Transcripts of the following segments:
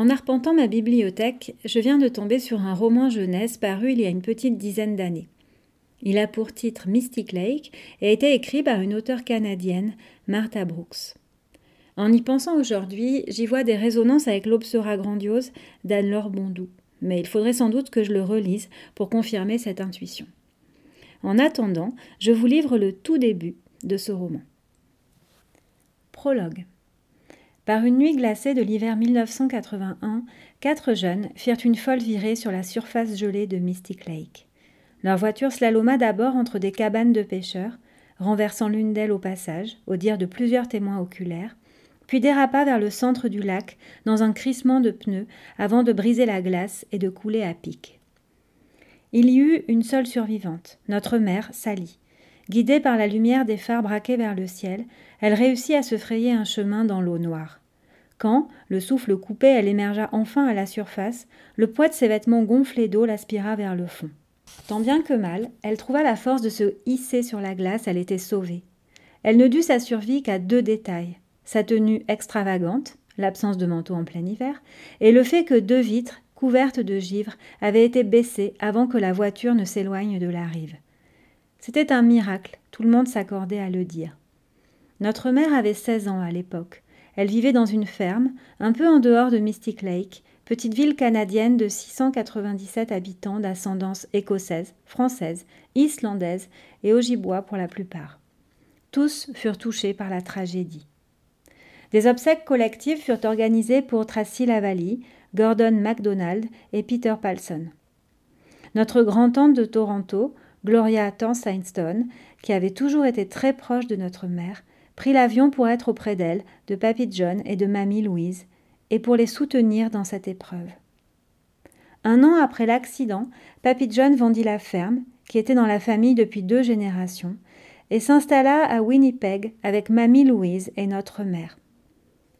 En arpentant ma bibliothèque, je viens de tomber sur un roman jeunesse paru il y a une petite dizaine d'années. Il a pour titre Mystic Lake et a été écrit par une auteure canadienne, Martha Brooks. En y pensant aujourd'hui, j'y vois des résonances avec L'aube sera grandiose d'Anne-Laure Bondou, mais il faudrait sans doute que je le relise pour confirmer cette intuition. En attendant, je vous livre le tout début de ce roman. Prologue. Par une nuit glacée de l'hiver 1981, quatre jeunes firent une folle virée sur la surface gelée de Mystic Lake. Leur voiture slaloma d'abord entre des cabanes de pêcheurs, renversant l'une d'elles au passage, au dire de plusieurs témoins oculaires, puis dérapa vers le centre du lac dans un crissement de pneus avant de briser la glace et de couler à pic. Il y eut une seule survivante, notre mère, Sally. Guidée par la lumière des phares braqués vers le ciel, elle réussit à se frayer un chemin dans l'eau noire. Quand, le souffle coupé, elle émergea enfin à la surface, le poids de ses vêtements gonflés d'eau l'aspira vers le fond. Tant bien que mal, elle trouva la force de se hisser sur la glace, elle était sauvée. Elle ne dut sa survie qu'à deux détails sa tenue extravagante, l'absence de manteau en plein hiver, et le fait que deux vitres, couvertes de givre, avaient été baissées avant que la voiture ne s'éloigne de la rive. C'était un miracle, tout le monde s'accordait à le dire. Notre mère avait 16 ans à l'époque. Elle vivait dans une ferme, un peu en dehors de Mystic Lake, petite ville canadienne de 697 habitants d'ascendance écossaise, française, islandaise et ojibwa pour la plupart. Tous furent touchés par la tragédie. Des obsèques collectives furent organisées pour Tracy Lavallee, Gordon MacDonald et Peter Palson. Notre grand-tante de Toronto, Gloria Tanseinstone, qui avait toujours été très proche de notre mère, prit l'avion pour être auprès d'elle, de Papy John et de Mamie Louise, et pour les soutenir dans cette épreuve. Un an après l'accident, Papy John vendit la ferme, qui était dans la famille depuis deux générations, et s'installa à Winnipeg avec Mamie Louise et notre mère.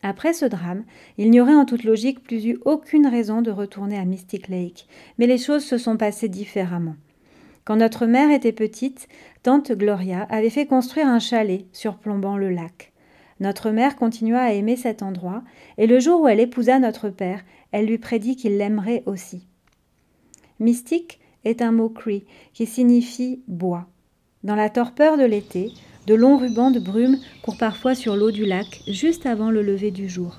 Après ce drame, il n'y aurait en toute logique plus eu aucune raison de retourner à Mystic Lake, mais les choses se sont passées différemment. Quand notre mère était petite, tante Gloria avait fait construire un chalet surplombant le lac. Notre mère continua à aimer cet endroit, et le jour où elle épousa notre père, elle lui prédit qu'il l'aimerait aussi. Mystique est un mot cree qui signifie bois. Dans la torpeur de l'été, de longs rubans de brume courent parfois sur l'eau du lac juste avant le lever du jour.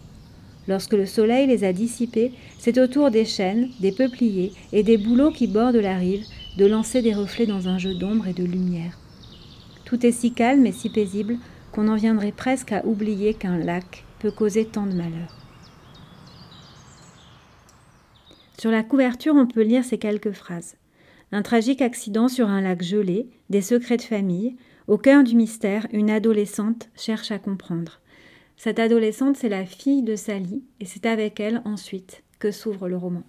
Lorsque le soleil les a dissipés, c'est au tour des chênes, des peupliers et des bouleaux qui bordent la rive de lancer des reflets dans un jeu d'ombre et de lumière. Tout est si calme et si paisible qu'on en viendrait presque à oublier qu'un lac peut causer tant de malheur. Sur la couverture, on peut lire ces quelques phrases. Un tragique accident sur un lac gelé, des secrets de famille. Au cœur du mystère, une adolescente cherche à comprendre. Cette adolescente, c'est la fille de Sally, et c'est avec elle ensuite que s'ouvre le roman.